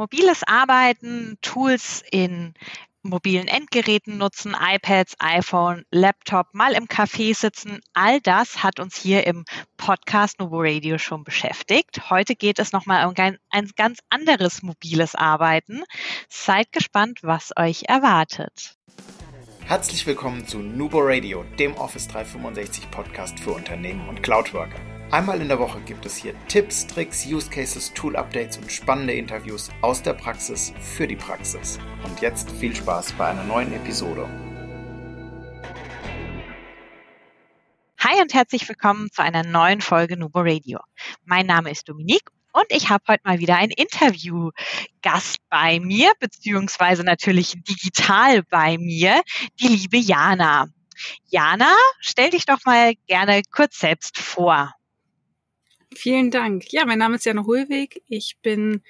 Mobiles Arbeiten, Tools in mobilen Endgeräten nutzen, iPads, iPhone, Laptop, mal im Café sitzen. All das hat uns hier im Podcast Novo Radio schon beschäftigt. Heute geht es nochmal um ein, ganz anderes mobiles Arbeiten. Seid gespannt, was euch erwartet. Herzlich willkommen zu Nubo Radio, dem Office 365 Podcast für Unternehmen und Cloudworker. Einmal in der Woche gibt es hier Tipps, Tricks, Use Cases, Tool Updates und spannende Interviews aus der Praxis für die Praxis. Und jetzt viel Spaß bei einer neuen Episode. Hi und herzlich willkommen zu einer neuen Folge Nubo Radio. Mein Name ist Dominique und ich habe heute mal wieder einen Interviewgast bei mir, beziehungsweise natürlich digital bei mir, die liebe Jana. Jana, stell dich doch mal gerne kurz selbst vor. Vielen Dank. Ja, mein Name ist Jana Hohlweg. Ich bin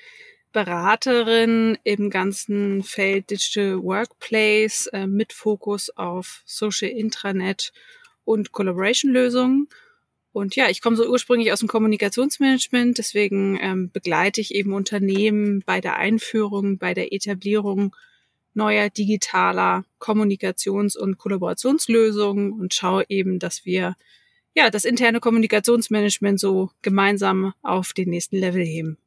Beraterin im ganzen Feld Digital Workplace äh, mit Fokus auf Social Intranet und Collaboration-Lösungen. Und ja, ich komme so ursprünglich aus dem Kommunikationsmanagement, deswegen ähm, begleite ich eben Unternehmen bei der Einführung, bei der Etablierung neuer digitaler Kommunikations- und Kollaborationslösungen und schaue eben, dass wir ja, das interne Kommunikationsmanagement so gemeinsam auf den nächsten Level heben.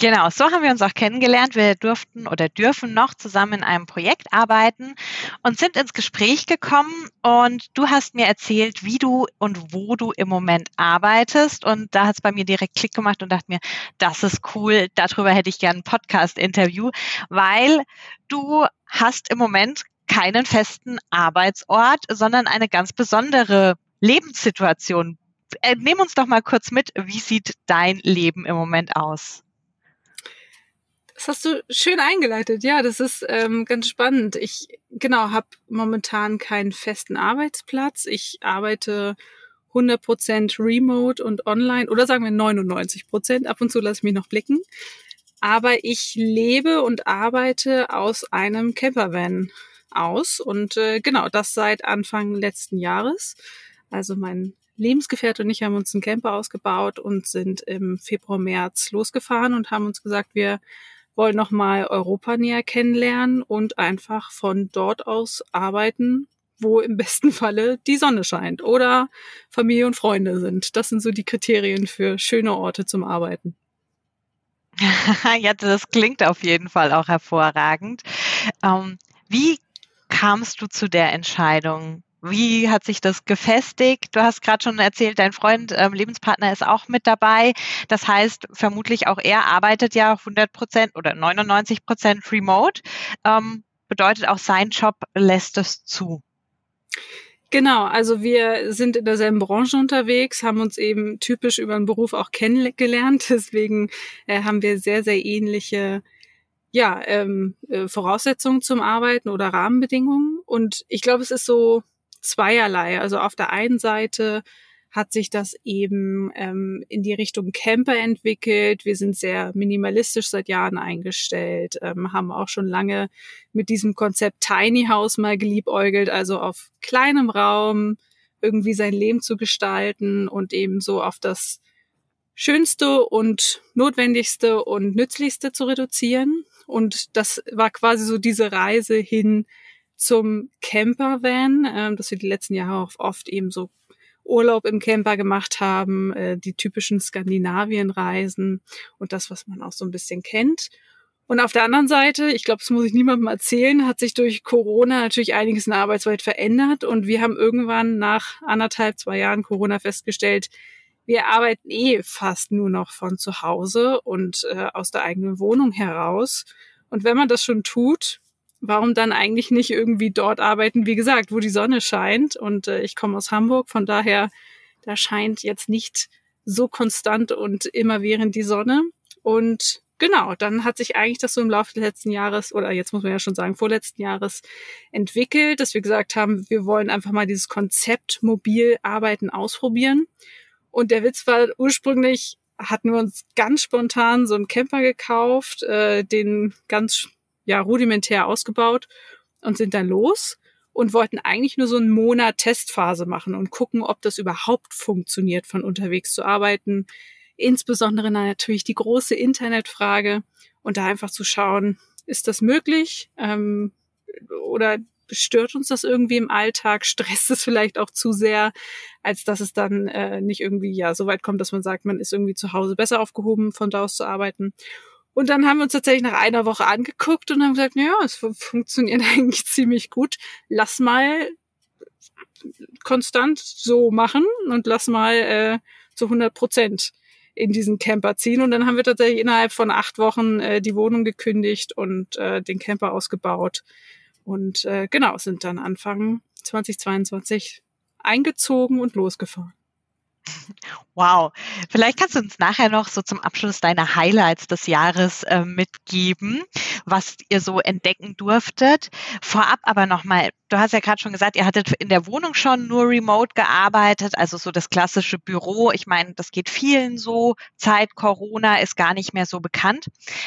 Genau, so haben wir uns auch kennengelernt. Wir durften oder dürfen noch zusammen in einem Projekt arbeiten und sind ins Gespräch gekommen und du hast mir erzählt, wie du und wo du im Moment arbeitest und da hat es bei mir direkt Klick gemacht und dachte mir, das ist cool, darüber hätte ich gerne ein Podcast-Interview, weil du hast im Moment keinen festen Arbeitsort, sondern eine ganz besondere Lebenssituation. Äh, nehm uns doch mal kurz mit, wie sieht dein Leben im Moment aus? Das hast du schön eingeleitet. Ja, das ist ähm, ganz spannend. Ich genau habe momentan keinen festen Arbeitsplatz. Ich arbeite 100% remote und online oder sagen wir 99%. Ab und zu lasse ich mich noch blicken. Aber ich lebe und arbeite aus einem Campervan aus und äh, genau das seit Anfang letzten Jahres. Also mein Lebensgefährte und ich haben uns einen Camper ausgebaut und sind im Februar, März losgefahren und haben uns gesagt, wir wollen nochmal Europa näher kennenlernen und einfach von dort aus arbeiten, wo im besten Falle die Sonne scheint oder Familie und Freunde sind. Das sind so die Kriterien für schöne Orte zum Arbeiten. ja, das klingt auf jeden Fall auch hervorragend. Ähm, wie kamst du zu der Entscheidung, wie hat sich das gefestigt? Du hast gerade schon erzählt, dein Freund, ähm, Lebenspartner ist auch mit dabei. Das heißt, vermutlich auch er arbeitet ja 100 Prozent oder 99 Prozent remote. Ähm, bedeutet auch sein Job lässt es zu. Genau, also wir sind in derselben Branche unterwegs, haben uns eben typisch über den Beruf auch kennengelernt. Deswegen äh, haben wir sehr, sehr ähnliche ja, ähm, äh, Voraussetzungen zum Arbeiten oder Rahmenbedingungen. Und ich glaube, es ist so zweierlei. Also auf der einen Seite hat sich das eben ähm, in die Richtung Camper entwickelt. Wir sind sehr minimalistisch seit Jahren eingestellt, ähm, haben auch schon lange mit diesem Konzept Tiny House mal geliebäugelt, also auf kleinem Raum irgendwie sein Leben zu gestalten und eben so auf das Schönste und Notwendigste und Nützlichste zu reduzieren. Und das war quasi so diese Reise hin zum Campervan, äh, dass wir die letzten Jahre auch oft eben so Urlaub im Camper gemacht haben, äh, die typischen Skandinavienreisen und das, was man auch so ein bisschen kennt. Und auf der anderen Seite, ich glaube, das muss ich niemandem erzählen, hat sich durch Corona natürlich einiges in der Arbeitswelt verändert und wir haben irgendwann nach anderthalb, zwei Jahren Corona festgestellt, wir arbeiten eh fast nur noch von zu Hause und äh, aus der eigenen Wohnung heraus. Und wenn man das schon tut, warum dann eigentlich nicht irgendwie dort arbeiten, wie gesagt, wo die Sonne scheint. Und äh, ich komme aus Hamburg, von daher, da scheint jetzt nicht so konstant und immerwährend die Sonne. Und genau, dann hat sich eigentlich das so im Laufe des letzten Jahres, oder jetzt muss man ja schon sagen, vorletzten Jahres entwickelt, dass wir gesagt haben, wir wollen einfach mal dieses Konzept mobil arbeiten ausprobieren. Und der Witz war ursprünglich, hatten wir uns ganz spontan so einen Camper gekauft, äh, den ganz ja rudimentär ausgebaut und sind dann los und wollten eigentlich nur so einen Monat Testphase machen und gucken, ob das überhaupt funktioniert, von unterwegs zu arbeiten. Insbesondere natürlich die große Internetfrage. und da einfach zu schauen, ist das möglich ähm, oder stört uns das irgendwie im Alltag, stresst es vielleicht auch zu sehr, als dass es dann äh, nicht irgendwie ja so weit kommt, dass man sagt, man ist irgendwie zu Hause besser aufgehoben, von da aus zu arbeiten. Und dann haben wir uns tatsächlich nach einer Woche angeguckt und haben gesagt, ja, es funktioniert eigentlich ziemlich gut. Lass mal konstant so machen und lass mal äh, zu 100 Prozent in diesen Camper ziehen. Und dann haben wir tatsächlich innerhalb von acht Wochen äh, die Wohnung gekündigt und äh, den Camper ausgebaut. Und äh, genau, sind dann Anfang 2022 eingezogen und losgefahren. Wow. Vielleicht kannst du uns nachher noch so zum Abschluss deine Highlights des Jahres äh, mitgeben, was ihr so entdecken durftet. Vorab aber nochmal, du hast ja gerade schon gesagt, ihr hattet in der Wohnung schon nur remote gearbeitet, also so das klassische Büro. Ich meine, das geht vielen so. Zeit Corona ist gar nicht mehr so bekannt.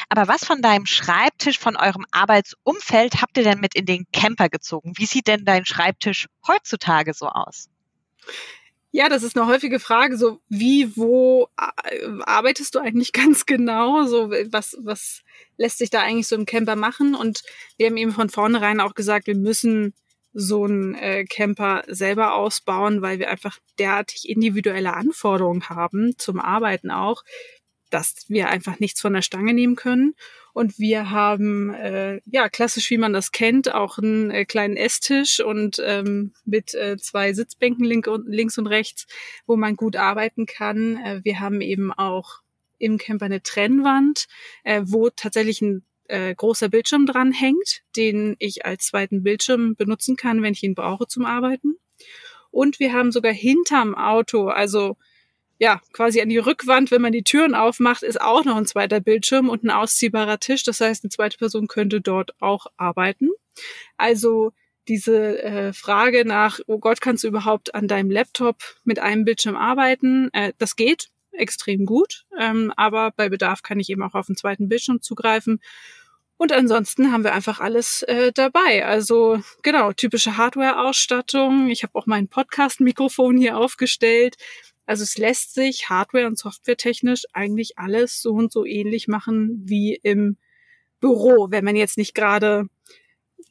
Aber was von deinem Schreibtisch, von eurem Arbeitsumfeld habt ihr denn mit in den Camper gezogen? Wie sieht denn dein Schreibtisch heutzutage so aus? Ja, das ist eine häufige Frage. So, wie, wo arbeitest du eigentlich ganz genau? So, was, was lässt sich da eigentlich so im Camper machen? Und wir haben eben von vornherein auch gesagt, wir müssen so einen äh, Camper selber ausbauen, weil wir einfach derartig individuelle Anforderungen haben zum Arbeiten auch, dass wir einfach nichts von der Stange nehmen können. Und wir haben, äh, ja, klassisch wie man das kennt, auch einen äh, kleinen Esstisch und ähm, mit äh, zwei Sitzbänken link und, links und rechts, wo man gut arbeiten kann. Äh, wir haben eben auch im Camper eine Trennwand, äh, wo tatsächlich ein äh, großer Bildschirm dran hängt, den ich als zweiten Bildschirm benutzen kann, wenn ich ihn brauche zum Arbeiten. Und wir haben sogar hinterm Auto, also ja, quasi an die Rückwand, wenn man die Türen aufmacht, ist auch noch ein zweiter Bildschirm und ein ausziehbarer Tisch. Das heißt, eine zweite Person könnte dort auch arbeiten. Also diese äh, Frage nach, oh Gott, kannst du überhaupt an deinem Laptop mit einem Bildschirm arbeiten? Äh, das geht extrem gut, ähm, aber bei Bedarf kann ich eben auch auf den zweiten Bildschirm zugreifen. Und ansonsten haben wir einfach alles äh, dabei. Also genau, typische Hardware-Ausstattung. Ich habe auch mein Podcast-Mikrofon hier aufgestellt. Also es lässt sich hardware- und softwaretechnisch eigentlich alles so und so ähnlich machen wie im Büro, wenn man jetzt nicht gerade,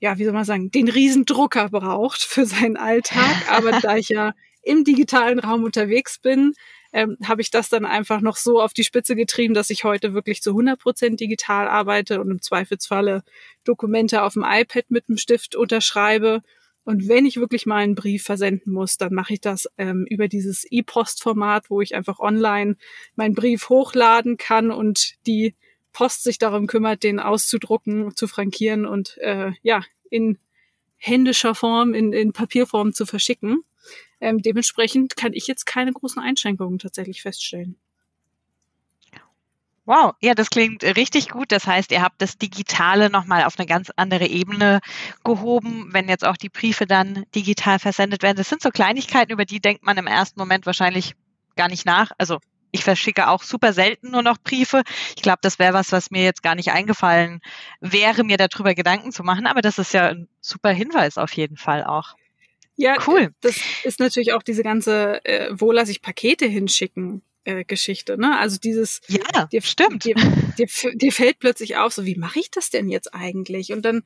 ja, wie soll man sagen, den Riesendrucker braucht für seinen Alltag. Aber da ich ja im digitalen Raum unterwegs bin, ähm, habe ich das dann einfach noch so auf die Spitze getrieben, dass ich heute wirklich zu 100 Prozent digital arbeite und im Zweifelsfalle Dokumente auf dem iPad mit dem Stift unterschreibe und wenn ich wirklich mal einen Brief versenden muss, dann mache ich das ähm, über dieses E-Post-Format, wo ich einfach online meinen Brief hochladen kann und die Post sich darum kümmert, den auszudrucken, zu frankieren und äh, ja, in händischer Form, in, in Papierform zu verschicken. Ähm, dementsprechend kann ich jetzt keine großen Einschränkungen tatsächlich feststellen. Wow, ja, das klingt richtig gut. Das heißt, ihr habt das Digitale nochmal auf eine ganz andere Ebene gehoben, wenn jetzt auch die Briefe dann digital versendet werden. Das sind so Kleinigkeiten, über die denkt man im ersten Moment wahrscheinlich gar nicht nach. Also ich verschicke auch super selten nur noch Briefe. Ich glaube, das wäre was, was mir jetzt gar nicht eingefallen wäre, mir darüber Gedanken zu machen. Aber das ist ja ein super Hinweis auf jeden Fall auch. Ja, cool. Das ist natürlich auch diese ganze, äh, wo lasse ich Pakete hinschicken? Äh, Geschichte, ne? Also dieses, ja, dir, stimmt. Dir, dir, dir fällt plötzlich auf, so wie mache ich das denn jetzt eigentlich? Und dann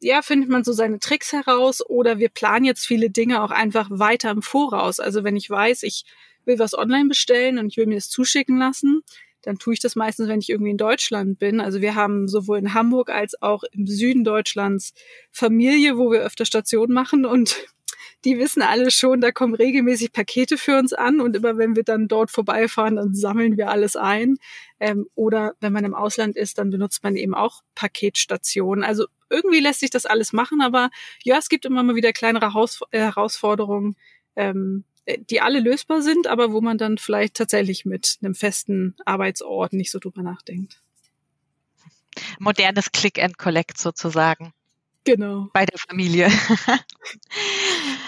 ja, findet man so seine Tricks heraus oder wir planen jetzt viele Dinge auch einfach weiter im Voraus. Also wenn ich weiß, ich will was online bestellen und ich will mir das zuschicken lassen, dann tue ich das meistens, wenn ich irgendwie in Deutschland bin. Also wir haben sowohl in Hamburg als auch im Süden Deutschlands Familie, wo wir öfter Stationen machen und die wissen alle schon, da kommen regelmäßig Pakete für uns an und immer wenn wir dann dort vorbeifahren, dann sammeln wir alles ein. Ähm, oder wenn man im Ausland ist, dann benutzt man eben auch Paketstationen. Also irgendwie lässt sich das alles machen, aber ja, es gibt immer mal wieder kleinere Haus äh, Herausforderungen, ähm, die alle lösbar sind, aber wo man dann vielleicht tatsächlich mit einem festen Arbeitsort nicht so drüber nachdenkt. Modernes Click and Collect sozusagen. Genau. Bei der Familie.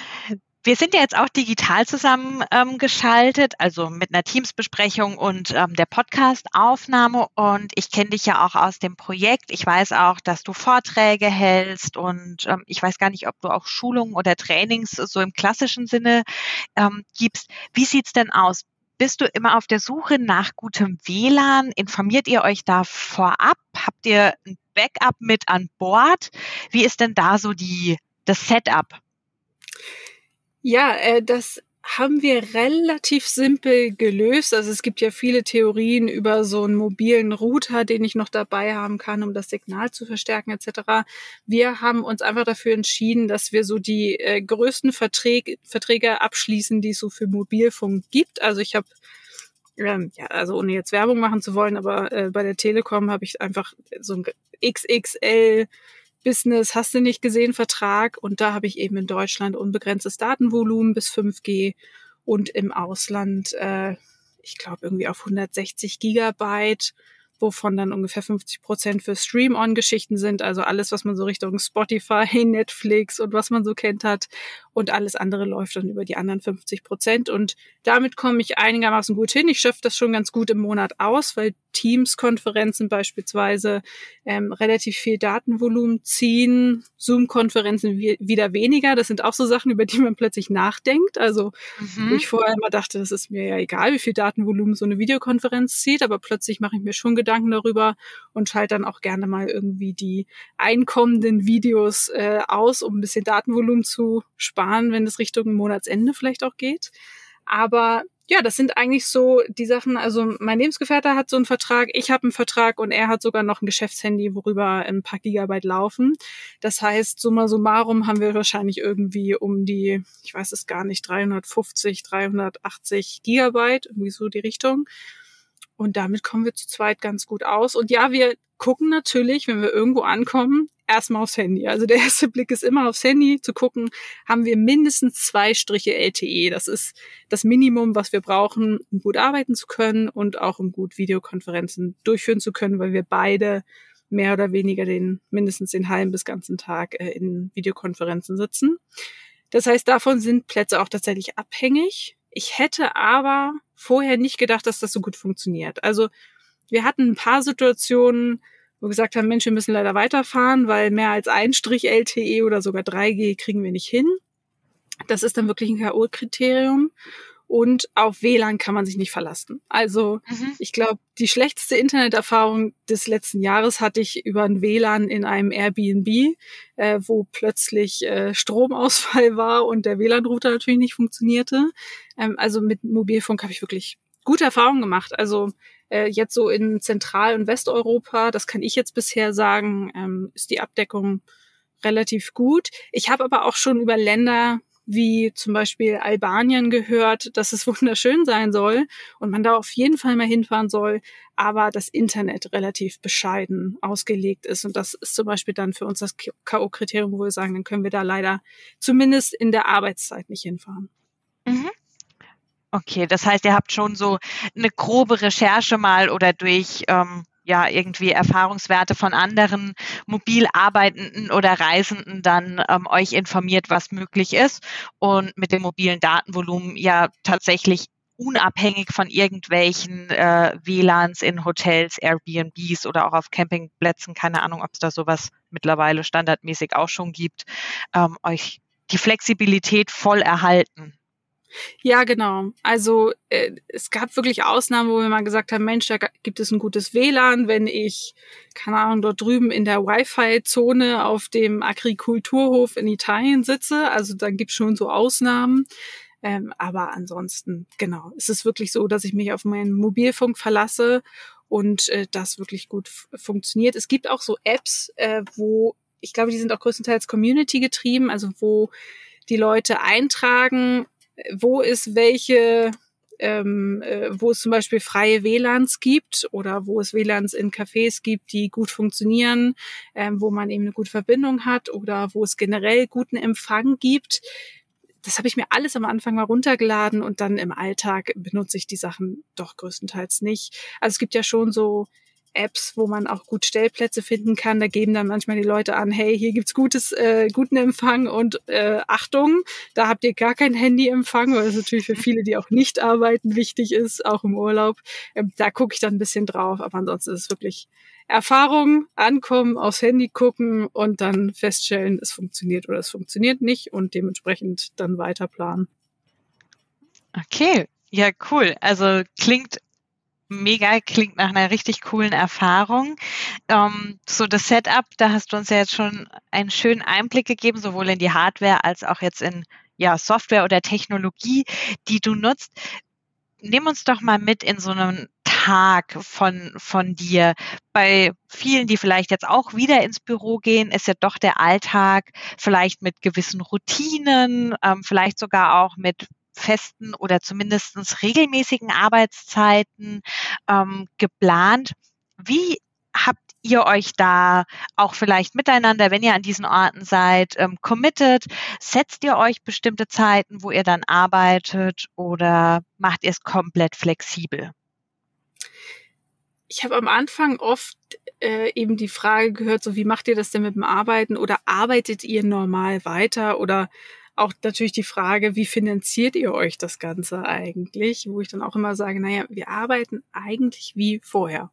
Wir sind ja jetzt auch digital zusammengeschaltet, ähm, also mit einer Teamsbesprechung und ähm, der Podcast-Aufnahme. Und ich kenne dich ja auch aus dem Projekt. Ich weiß auch, dass du Vorträge hältst und ähm, ich weiß gar nicht, ob du auch Schulungen oder Trainings so im klassischen Sinne ähm, gibst. Wie sieht's denn aus? bist du immer auf der Suche nach gutem WLAN? Informiert ihr euch da vorab? Habt ihr ein Backup mit an Bord? Wie ist denn da so die, das Setup? Ja, äh, das haben wir relativ simpel gelöst. Also es gibt ja viele Theorien über so einen mobilen Router, den ich noch dabei haben kann, um das Signal zu verstärken etc. Wir haben uns einfach dafür entschieden, dass wir so die äh, größten Verträge, Verträge abschließen, die es so für Mobilfunk gibt. Also ich habe ähm, ja, also ohne jetzt Werbung machen zu wollen, aber äh, bei der Telekom habe ich einfach so ein XXL Business, hast du nicht gesehen, Vertrag. Und da habe ich eben in Deutschland unbegrenztes Datenvolumen bis 5G und im Ausland, äh, ich glaube, irgendwie auf 160 Gigabyte wovon dann ungefähr 50 Prozent für Stream-On-Geschichten sind, also alles, was man so Richtung Spotify, Netflix und was man so kennt hat. Und alles andere läuft dann über die anderen 50 Prozent. Und damit komme ich einigermaßen gut hin. Ich schöpfe das schon ganz gut im Monat aus, weil Teams-Konferenzen beispielsweise ähm, relativ viel Datenvolumen ziehen, Zoom-Konferenzen wieder weniger. Das sind auch so Sachen, über die man plötzlich nachdenkt. Also mhm. ich vorher immer dachte, das ist mir ja egal, wie viel Datenvolumen so eine Videokonferenz zieht, aber plötzlich mache ich mir schon Gedanken darüber und schalte dann auch gerne mal irgendwie die einkommenden Videos äh, aus, um ein bisschen Datenvolumen zu sparen, wenn es Richtung Monatsende vielleicht auch geht. Aber ja, das sind eigentlich so die Sachen. Also mein Lebensgefährte hat so einen Vertrag, ich habe einen Vertrag und er hat sogar noch ein Geschäftshandy, worüber ein paar Gigabyte laufen. Das heißt, summa summarum haben wir wahrscheinlich irgendwie um die, ich weiß es gar nicht, 350, 380 Gigabyte, irgendwie so die Richtung. Und damit kommen wir zu zweit ganz gut aus. Und ja, wir gucken natürlich, wenn wir irgendwo ankommen, erstmal aufs Handy. Also der erste Blick ist immer aufs Handy zu gucken, haben wir mindestens zwei Striche LTE. Das ist das Minimum, was wir brauchen, um gut arbeiten zu können und auch um gut Videokonferenzen durchführen zu können, weil wir beide mehr oder weniger den mindestens den halben bis ganzen Tag äh, in Videokonferenzen sitzen. Das heißt, davon sind Plätze auch tatsächlich abhängig. Ich hätte aber vorher nicht gedacht, dass das so gut funktioniert. Also wir hatten ein paar Situationen, wo gesagt haben, Mensch, wir müssen leider weiterfahren, weil mehr als ein Strich LTE oder sogar 3G kriegen wir nicht hin. Das ist dann wirklich ein K.O.-Kriterium. Und auf WLAN kann man sich nicht verlassen. Also mhm. ich glaube, die schlechteste Interneterfahrung des letzten Jahres hatte ich über ein WLAN in einem Airbnb, äh, wo plötzlich äh, Stromausfall war und der WLAN-Router natürlich nicht funktionierte. Ähm, also mit Mobilfunk habe ich wirklich gute Erfahrungen gemacht. Also äh, jetzt so in Zentral- und Westeuropa, das kann ich jetzt bisher sagen, ähm, ist die Abdeckung relativ gut. Ich habe aber auch schon über Länder wie zum Beispiel Albanien gehört, dass es wunderschön sein soll und man da auf jeden Fall mal hinfahren soll, aber das Internet relativ bescheiden ausgelegt ist. Und das ist zum Beispiel dann für uns das K.O.-Kriterium, wo wir sagen, dann können wir da leider zumindest in der Arbeitszeit nicht hinfahren. Mhm. Okay, das heißt, ihr habt schon so eine grobe Recherche mal oder durch ähm, ja irgendwie Erfahrungswerte von anderen mobil arbeitenden oder Reisenden dann ähm, euch informiert, was möglich ist und mit dem mobilen Datenvolumen ja tatsächlich unabhängig von irgendwelchen äh, WLANs in Hotels, Airbnbs oder auch auf Campingplätzen, keine Ahnung, ob es da sowas mittlerweile standardmäßig auch schon gibt, ähm, euch die Flexibilität voll erhalten. Ja, genau. Also äh, es gab wirklich Ausnahmen, wo wir mal gesagt haben, Mensch, da gibt es ein gutes WLAN, wenn ich, keine Ahnung, dort drüben in der Wi-Fi-Zone auf dem Agrikulturhof in Italien sitze. Also da gibt es schon so Ausnahmen. Ähm, aber ansonsten, genau, es ist wirklich so, dass ich mich auf meinen Mobilfunk verlasse und äh, das wirklich gut funktioniert. Es gibt auch so Apps, äh, wo, ich glaube, die sind auch größtenteils Community getrieben, also wo die Leute eintragen, wo es welche, ähm, äh, wo es zum Beispiel freie WLANs gibt oder wo es WLANs in Cafés gibt, die gut funktionieren, ähm, wo man eben eine gute Verbindung hat oder wo es generell guten Empfang gibt. Das habe ich mir alles am Anfang mal runtergeladen und dann im Alltag benutze ich die Sachen doch größtenteils nicht. Also es gibt ja schon so Apps, wo man auch gut Stellplätze finden kann. Da geben dann manchmal die Leute an, hey, hier gibt's gutes, äh, guten Empfang und äh, Achtung, da habt ihr gar kein Handyempfang, weil es natürlich für viele, die auch nicht arbeiten, wichtig ist, auch im Urlaub. Ähm, da gucke ich dann ein bisschen drauf, aber ansonsten ist es wirklich Erfahrung, ankommen, aufs Handy gucken und dann feststellen, es funktioniert oder es funktioniert nicht und dementsprechend dann weiter planen. Okay, Ja, cool. Also klingt mega, klingt nach einer richtig coolen Erfahrung. Ähm, so das Setup, da hast du uns ja jetzt schon einen schönen Einblick gegeben, sowohl in die Hardware als auch jetzt in ja, Software oder Technologie, die du nutzt. Nimm uns doch mal mit in so einen Tag von, von dir. Bei vielen, die vielleicht jetzt auch wieder ins Büro gehen, ist ja doch der Alltag vielleicht mit gewissen Routinen, ähm, vielleicht sogar auch mit festen oder zumindest regelmäßigen Arbeitszeiten ähm, geplant. Wie habt ihr euch da auch vielleicht miteinander, wenn ihr an diesen Orten seid, ähm, committed? Setzt ihr euch bestimmte Zeiten, wo ihr dann arbeitet oder macht ihr es komplett flexibel? Ich habe am Anfang oft äh, eben die Frage gehört, so wie macht ihr das denn mit dem Arbeiten oder arbeitet ihr normal weiter oder auch natürlich die Frage, wie finanziert ihr euch das Ganze eigentlich? Wo ich dann auch immer sage, naja, wir arbeiten eigentlich wie vorher.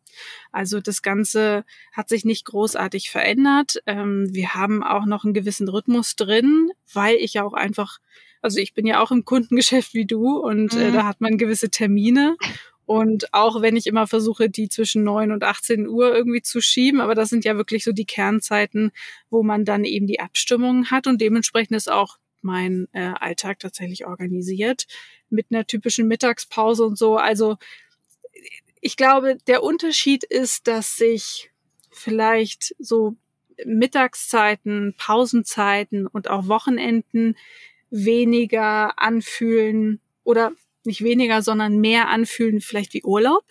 Also das Ganze hat sich nicht großartig verändert. Ähm, wir haben auch noch einen gewissen Rhythmus drin, weil ich ja auch einfach, also ich bin ja auch im Kundengeschäft wie du und äh, mhm. da hat man gewisse Termine. Und auch wenn ich immer versuche, die zwischen neun und 18 Uhr irgendwie zu schieben, aber das sind ja wirklich so die Kernzeiten, wo man dann eben die Abstimmungen hat und dementsprechend ist auch mein äh, Alltag tatsächlich organisiert mit einer typischen Mittagspause und so. Also ich glaube, der Unterschied ist, dass sich vielleicht so Mittagszeiten, Pausenzeiten und auch Wochenenden weniger anfühlen oder nicht weniger, sondern mehr anfühlen, vielleicht wie Urlaub.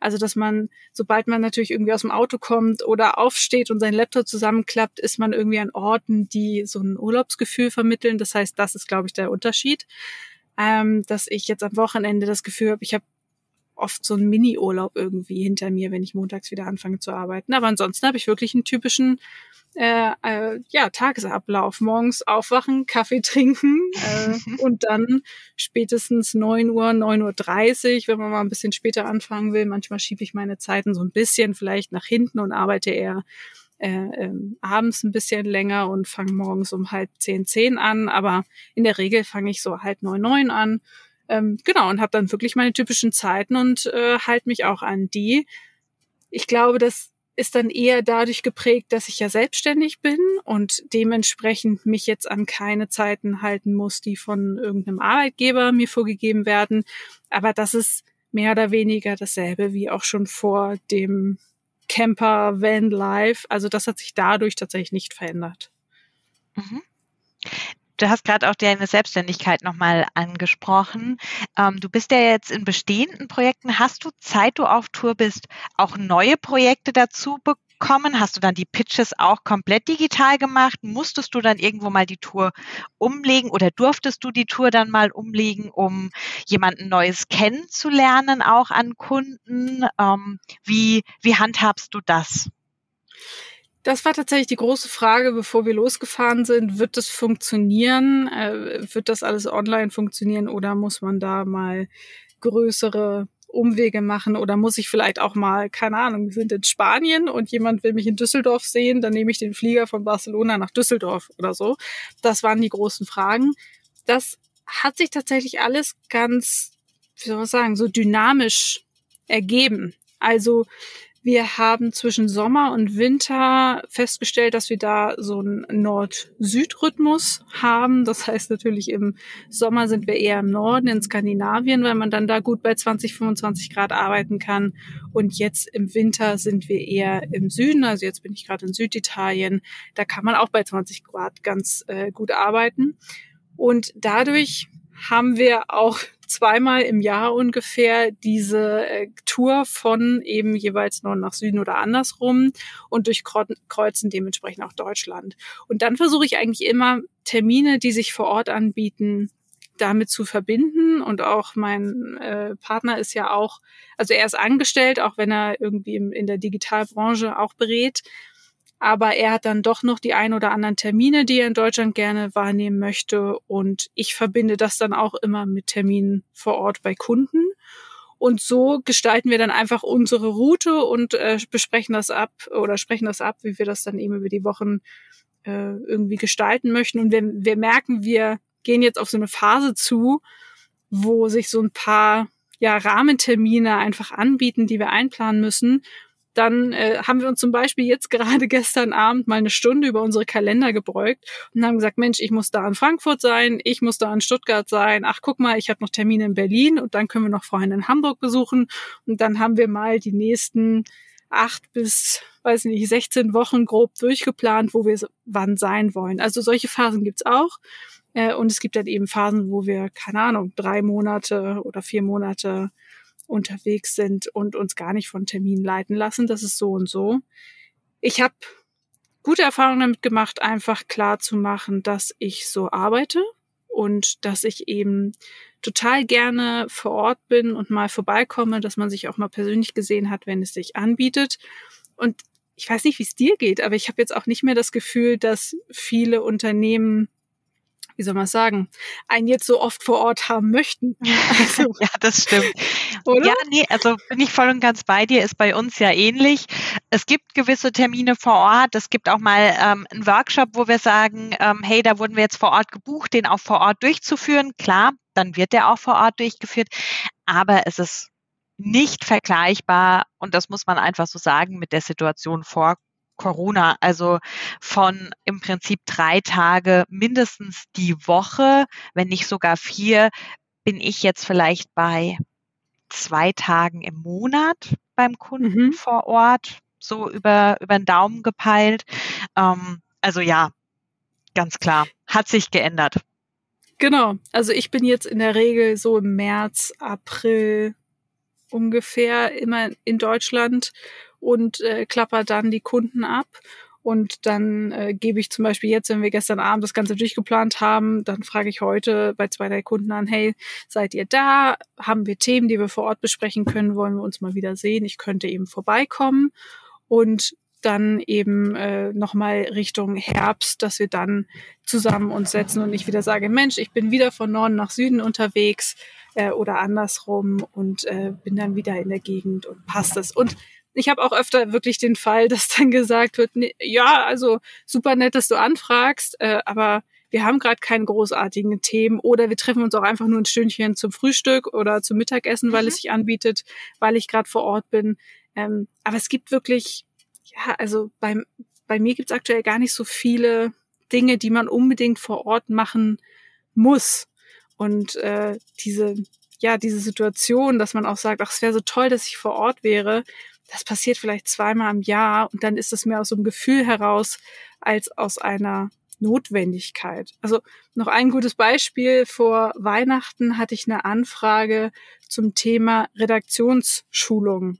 Also, dass man, sobald man natürlich irgendwie aus dem Auto kommt oder aufsteht und sein Laptop zusammenklappt, ist man irgendwie an Orten, die so ein Urlaubsgefühl vermitteln. Das heißt, das ist, glaube ich, der Unterschied. Ähm, dass ich jetzt am Wochenende das Gefühl habe, ich habe oft so einen Mini-Urlaub irgendwie hinter mir, wenn ich montags wieder anfange zu arbeiten. Aber ansonsten habe ich wirklich einen typischen äh, äh, ja, Tagesablauf. Morgens aufwachen, Kaffee trinken äh, und dann spätestens neun Uhr, neun Uhr, dreißig, wenn man mal ein bisschen später anfangen will. Manchmal schiebe ich meine Zeiten so ein bisschen vielleicht nach hinten und arbeite eher äh, ähm, abends ein bisschen länger und fange morgens um halb zehn, zehn an. Aber in der Regel fange ich so halb neun, neun an ähm, genau, und habe dann wirklich meine typischen Zeiten und äh, halte mich auch an die. Ich glaube, das ist dann eher dadurch geprägt, dass ich ja selbstständig bin und dementsprechend mich jetzt an keine Zeiten halten muss, die von irgendeinem Arbeitgeber mir vorgegeben werden. Aber das ist mehr oder weniger dasselbe wie auch schon vor dem Camper Van Life. Also das hat sich dadurch tatsächlich nicht verändert. Mhm. Du hast gerade auch deine Selbstständigkeit nochmal angesprochen. Ähm, du bist ja jetzt in bestehenden Projekten. Hast du, Zeit du auf Tour bist, auch neue Projekte dazu bekommen? Hast du dann die Pitches auch komplett digital gemacht? Musstest du dann irgendwo mal die Tour umlegen oder durftest du die Tour dann mal umlegen, um jemanden Neues kennenzulernen, auch an Kunden? Ähm, wie, wie handhabst du das? Das war tatsächlich die große Frage, bevor wir losgefahren sind. Wird das funktionieren? Äh, wird das alles online funktionieren oder muss man da mal größere Umwege machen oder muss ich vielleicht auch mal, keine Ahnung, wir sind in Spanien und jemand will mich in Düsseldorf sehen, dann nehme ich den Flieger von Barcelona nach Düsseldorf oder so. Das waren die großen Fragen. Das hat sich tatsächlich alles ganz, wie soll man sagen, so dynamisch ergeben. Also wir haben zwischen Sommer und Winter festgestellt, dass wir da so einen Nord-Süd-Rhythmus haben. Das heißt natürlich im Sommer sind wir eher im Norden, in Skandinavien, weil man dann da gut bei 20, 25 Grad arbeiten kann. Und jetzt im Winter sind wir eher im Süden. Also jetzt bin ich gerade in Süditalien. Da kann man auch bei 20 Grad ganz äh, gut arbeiten. Und dadurch haben wir auch zweimal im Jahr ungefähr diese äh, Tour von eben jeweils Norden nach Süden oder andersrum und durchkreuzen dementsprechend auch Deutschland. Und dann versuche ich eigentlich immer Termine, die sich vor Ort anbieten, damit zu verbinden. Und auch mein äh, Partner ist ja auch, also er ist angestellt, auch wenn er irgendwie im, in der Digitalbranche auch berät aber er hat dann doch noch die ein oder anderen Termine, die er in Deutschland gerne wahrnehmen möchte. Und ich verbinde das dann auch immer mit Terminen vor Ort bei Kunden. Und so gestalten wir dann einfach unsere Route und äh, besprechen das ab oder sprechen das ab, wie wir das dann eben über die Wochen äh, irgendwie gestalten möchten. Und wir, wir merken, wir gehen jetzt auf so eine Phase zu, wo sich so ein paar ja, Rahmentermine einfach anbieten, die wir einplanen müssen dann äh, haben wir uns zum Beispiel jetzt gerade gestern Abend mal eine Stunde über unsere Kalender gebeugt und haben gesagt, Mensch, ich muss da in Frankfurt sein, ich muss da in Stuttgart sein, ach guck mal, ich habe noch Termine in Berlin und dann können wir noch vorhin in Hamburg besuchen und dann haben wir mal die nächsten acht bis, weiß nicht, 16 Wochen grob durchgeplant, wo wir wann sein wollen. Also solche Phasen gibt's auch. Äh, und es gibt dann eben Phasen, wo wir, keine Ahnung, drei Monate oder vier Monate unterwegs sind und uns gar nicht von Terminen leiten lassen. Das ist so und so. Ich habe gute Erfahrungen damit gemacht, einfach klar zu machen, dass ich so arbeite und dass ich eben total gerne vor Ort bin und mal vorbeikomme, dass man sich auch mal persönlich gesehen hat, wenn es sich anbietet. Und ich weiß nicht, wie es dir geht, aber ich habe jetzt auch nicht mehr das Gefühl, dass viele Unternehmen wie soll man sagen, einen jetzt so oft vor Ort haben möchten. Also, ja, das stimmt. Oder? Ja, nee, also bin ich voll und ganz bei dir, ist bei uns ja ähnlich. Es gibt gewisse Termine vor Ort. Es gibt auch mal ähm, einen Workshop, wo wir sagen, ähm, hey, da wurden wir jetzt vor Ort gebucht, den auch vor Ort durchzuführen. Klar, dann wird der auch vor Ort durchgeführt. Aber es ist nicht vergleichbar, und das muss man einfach so sagen, mit der Situation vor Corona, also von im Prinzip drei Tage mindestens die Woche, wenn nicht sogar vier, bin ich jetzt vielleicht bei zwei Tagen im Monat beim Kunden mhm. vor Ort, so über, über den Daumen gepeilt. Ähm, also ja, ganz klar, hat sich geändert. Genau, also ich bin jetzt in der Regel so im März, April ungefähr immer in Deutschland und äh, klapper dann die Kunden ab. Und dann äh, gebe ich zum Beispiel jetzt, wenn wir gestern Abend das Ganze durchgeplant haben, dann frage ich heute bei zwei, drei Kunden an, hey, seid ihr da? Haben wir Themen, die wir vor Ort besprechen können? Wollen wir uns mal wieder sehen? Ich könnte eben vorbeikommen. Und dann eben äh, nochmal Richtung Herbst, dass wir dann zusammen uns setzen und ich wieder sage, Mensch, ich bin wieder von Norden nach Süden unterwegs äh, oder andersrum und äh, bin dann wieder in der Gegend und passt es. Und ich habe auch öfter wirklich den Fall, dass dann gesagt wird, nee, ja, also super nett, dass du anfragst, äh, aber wir haben gerade keine großartigen Themen oder wir treffen uns auch einfach nur ein Stündchen zum Frühstück oder zum Mittagessen, weil mhm. es sich anbietet, weil ich gerade vor Ort bin. Ähm, aber es gibt wirklich, ja, also beim, bei mir gibt es aktuell gar nicht so viele Dinge, die man unbedingt vor Ort machen muss. Und äh, diese, ja, diese Situation, dass man auch sagt, ach, es wäre so toll, dass ich vor Ort wäre, das passiert vielleicht zweimal im Jahr und dann ist es mehr aus so einem Gefühl heraus als aus einer Notwendigkeit. Also noch ein gutes Beispiel. Vor Weihnachten hatte ich eine Anfrage zum Thema Redaktionsschulung.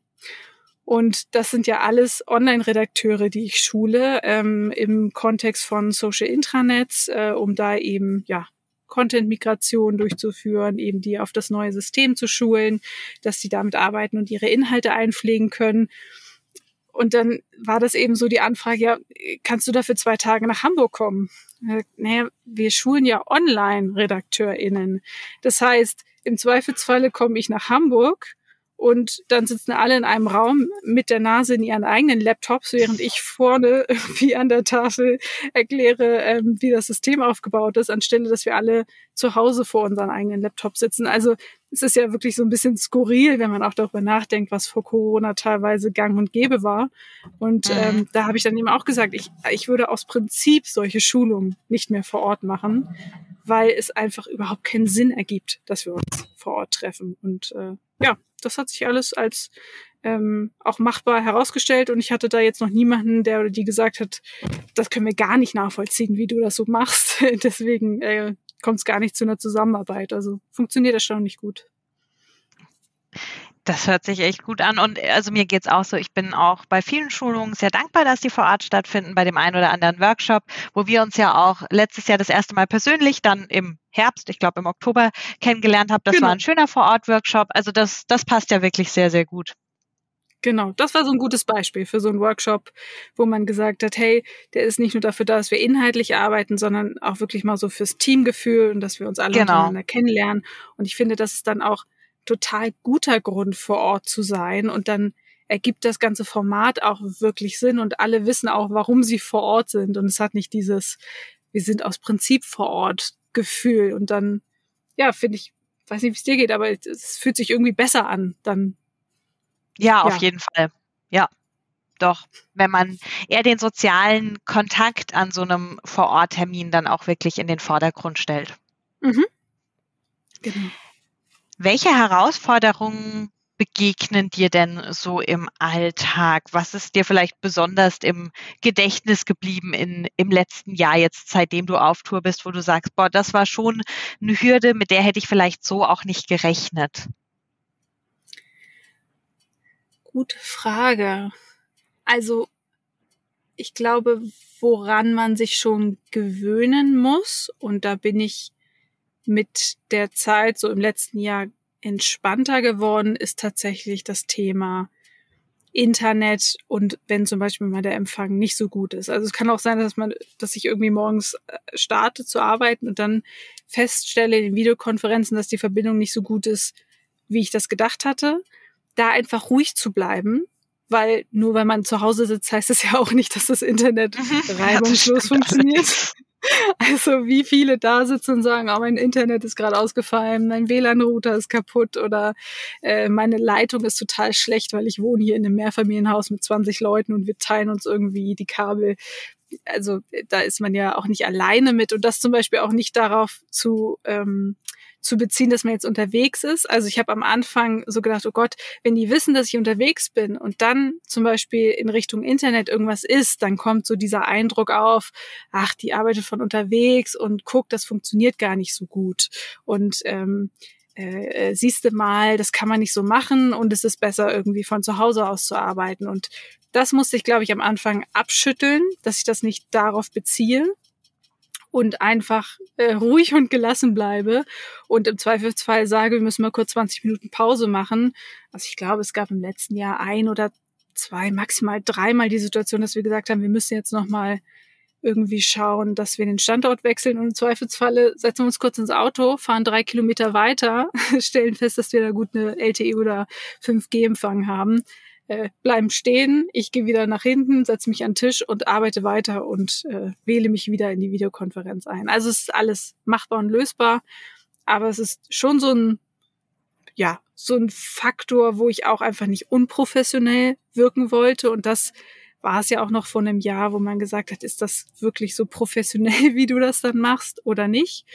Und das sind ja alles Online-Redakteure, die ich schule ähm, im Kontext von Social Intranets, äh, um da eben ja Content-Migration durchzuführen, eben die auf das neue System zu schulen, dass sie damit arbeiten und ihre Inhalte einpflegen können. Und dann war das eben so die Anfrage, ja, kannst du dafür zwei Tage nach Hamburg kommen? Naja, wir schulen ja Online-RedakteurInnen. Das heißt, im Zweifelsfalle komme ich nach Hamburg und dann sitzen alle in einem Raum mit der Nase in ihren eigenen Laptops, während ich vorne irgendwie an der Tafel erkläre, ähm, wie das System aufgebaut ist, anstelle, dass wir alle zu Hause vor unseren eigenen Laptops sitzen. Also es ist ja wirklich so ein bisschen skurril, wenn man auch darüber nachdenkt, was vor Corona teilweise gang und gäbe war. Und mhm. ähm, da habe ich dann eben auch gesagt, ich, ich würde aus Prinzip solche Schulungen nicht mehr vor Ort machen, weil es einfach überhaupt keinen Sinn ergibt, dass wir uns vor Ort treffen. Und äh, ja, das hat sich alles als ähm, auch machbar herausgestellt und ich hatte da jetzt noch niemanden, der oder die gesagt hat, das können wir gar nicht nachvollziehen, wie du das so machst. Deswegen äh, kommt es gar nicht zu einer Zusammenarbeit. Also funktioniert das schon nicht gut. Das hört sich echt gut an. Und also mir geht's auch so, ich bin auch bei vielen Schulungen sehr dankbar, dass die vor Ort stattfinden, bei dem einen oder anderen Workshop, wo wir uns ja auch letztes Jahr das erste Mal persönlich dann im Herbst, ich glaube im Oktober, kennengelernt haben. Das genau. war ein schöner Vor-Ort-Workshop. Also das, das passt ja wirklich sehr, sehr gut. Genau, das war so ein gutes Beispiel für so einen Workshop, wo man gesagt hat, hey, der ist nicht nur dafür da, dass wir inhaltlich arbeiten, sondern auch wirklich mal so fürs Teamgefühl und dass wir uns alle genau. untereinander kennenlernen. Und ich finde, das ist dann auch total guter Grund, vor Ort zu sein. Und dann ergibt das ganze Format auch wirklich Sinn und alle wissen auch, warum sie vor Ort sind. Und es hat nicht dieses, wir sind aus Prinzip vor Ort Gefühl. Und dann, ja, finde ich, weiß nicht, wie es dir geht, aber es fühlt sich irgendwie besser an, dann. Ja, auf ja. jeden Fall. Ja, doch, wenn man eher den sozialen Kontakt an so einem Vororttermin dann auch wirklich in den Vordergrund stellt. Mhm. Genau. Welche Herausforderungen begegnen dir denn so im Alltag? Was ist dir vielleicht besonders im Gedächtnis geblieben in, im letzten Jahr, jetzt seitdem du auf Tour bist, wo du sagst, boah, das war schon eine Hürde, mit der hätte ich vielleicht so auch nicht gerechnet? Gute Frage. Also ich glaube, woran man sich schon gewöhnen muss, und da bin ich mit der Zeit so im letzten Jahr entspannter geworden, ist tatsächlich das Thema Internet und wenn zum Beispiel mal der Empfang nicht so gut ist. Also es kann auch sein, dass man, dass ich irgendwie morgens äh, starte zu arbeiten und dann feststelle in Videokonferenzen, dass die Verbindung nicht so gut ist, wie ich das gedacht hatte. Da einfach ruhig zu bleiben weil nur weil man zu Hause sitzt, heißt es ja auch nicht, dass das Internet reibungslos ja, funktioniert. Also wie viele da sitzen und sagen, oh, mein Internet ist gerade ausgefallen, mein WLAN-Router ist kaputt oder äh, meine Leitung ist total schlecht, weil ich wohne hier in einem Mehrfamilienhaus mit 20 Leuten und wir teilen uns irgendwie die Kabel. Also da ist man ja auch nicht alleine mit und das zum Beispiel auch nicht darauf zu ähm, zu beziehen, dass man jetzt unterwegs ist. Also ich habe am Anfang so gedacht, oh Gott, wenn die wissen, dass ich unterwegs bin und dann zum Beispiel in Richtung Internet irgendwas ist, dann kommt so dieser Eindruck auf, ach, die arbeitet von unterwegs und guckt, das funktioniert gar nicht so gut. Und ähm, äh, siehst du mal, das kann man nicht so machen und es ist besser, irgendwie von zu Hause aus zu arbeiten. Und das musste ich, glaube ich, am Anfang abschütteln, dass ich das nicht darauf beziehe, und einfach äh, ruhig und gelassen bleibe und im Zweifelsfall sage, wir müssen mal kurz 20 Minuten Pause machen. Also ich glaube, es gab im letzten Jahr ein oder zwei, maximal dreimal die Situation, dass wir gesagt haben, wir müssen jetzt noch mal irgendwie schauen, dass wir den Standort wechseln und im Zweifelsfalle setzen wir uns kurz ins Auto, fahren drei Kilometer weiter, stellen fest, dass wir da gut eine LTE oder 5G-Empfang haben äh, bleiben stehen, ich gehe wieder nach hinten, setze mich an den Tisch und arbeite weiter und äh, wähle mich wieder in die Videokonferenz ein. Also es ist alles machbar und lösbar, aber es ist schon so ein, ja, so ein Faktor, wo ich auch einfach nicht unprofessionell wirken wollte und das war es ja auch noch vor einem Jahr, wo man gesagt hat, ist das wirklich so professionell, wie du das dann machst oder nicht?